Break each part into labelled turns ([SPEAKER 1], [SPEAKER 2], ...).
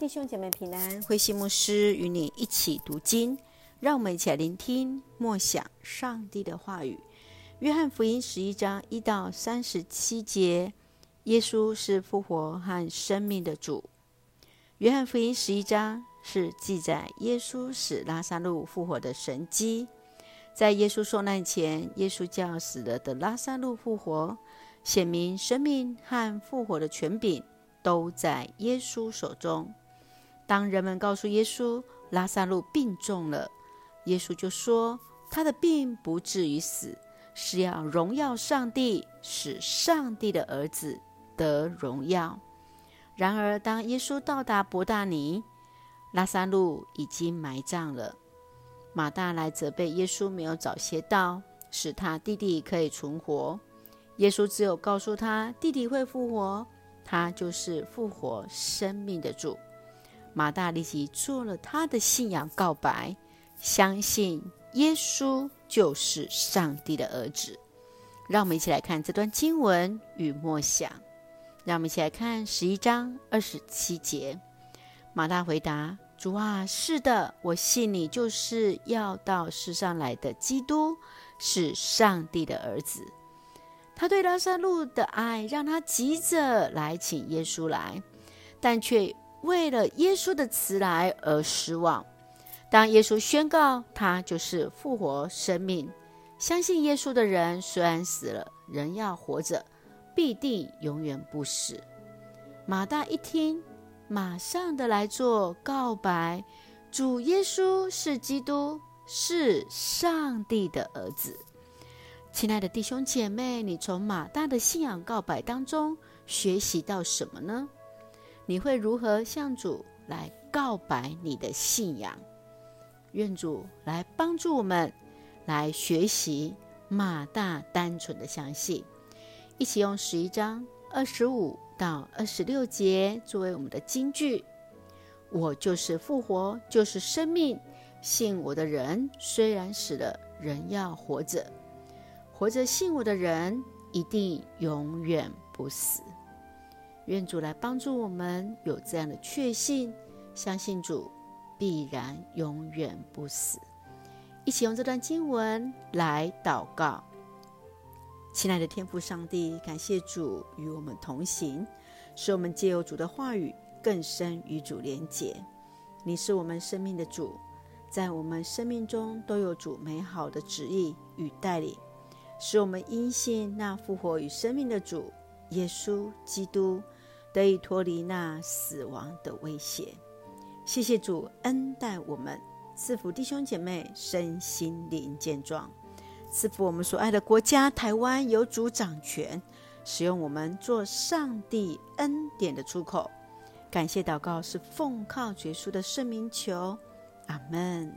[SPEAKER 1] 弟兄姐妹平安，慧馨牧师与你一起读经，让我们一起来聆听默想上帝的话语。约翰福音十一章一到三十七节，耶稣是复活和生命的主。约翰福音十一章是记载耶稣使拉撒路复活的神迹。在耶稣受难前，耶稣叫死了的拉撒路复活，显明生命和复活的权柄都在耶稣手中。当人们告诉耶稣拉撒路病重了，耶稣就说：“他的病不至于死，是要荣耀上帝，使上帝的儿子得荣耀。”然而，当耶稣到达伯大尼，拉撒路已经埋葬了。马大来责备耶稣没有早些到，使他弟弟可以存活。耶稣只有告诉他弟弟会复活，他就是复活生命的主。马大立即做了他的信仰告白，相信耶稣就是上帝的儿子。让我们一起来看这段经文与默想。让我们一起来看十一章二十七节。马大回答：“主啊，是的，我信你就是要到世上来的基督，是上帝的儿子。”他对拉撒路的爱让他急着来请耶稣来，但却为了耶稣的慈来而失望。当耶稣宣告他就是复活生命，相信耶稣的人虽然死了，仍要活着，必定永远不死。马大一听，马上的来做告白：主耶稣是基督，是上帝的儿子。亲爱的弟兄姐妹，你从马大的信仰告白当中学习到什么呢？你会如何向主来告白你的信仰？愿主来帮助我们来学习马大单纯的相信。一起用十一章二十五到二十六节作为我们的金句：我就是复活，就是生命。信我的人，虽然死了，仍要活着；活着信我的人，一定永远不死。愿主来帮助我们有这样的确信，相信主必然永远不死。一起用这段经文来祷告。亲爱的天父上帝，感谢主与我们同行，使我们借由主的话语更深与主连结。你是我们生命的主，在我们生命中都有主美好的旨意与带领，使我们因信那复活与生命的主耶稣基督。得以脱离那死亡的威胁。谢谢主恩待我们，赐福弟兄姐妹身心灵健壮，赐福我们所爱的国家台湾有主掌权，使用我们做上帝恩典的出口。感谢祷告是奉靠主耶稣的圣名求，阿门。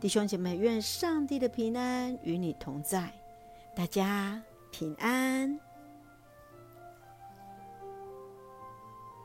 [SPEAKER 1] 弟兄姐妹，愿上帝的平安与你同在，大家平安。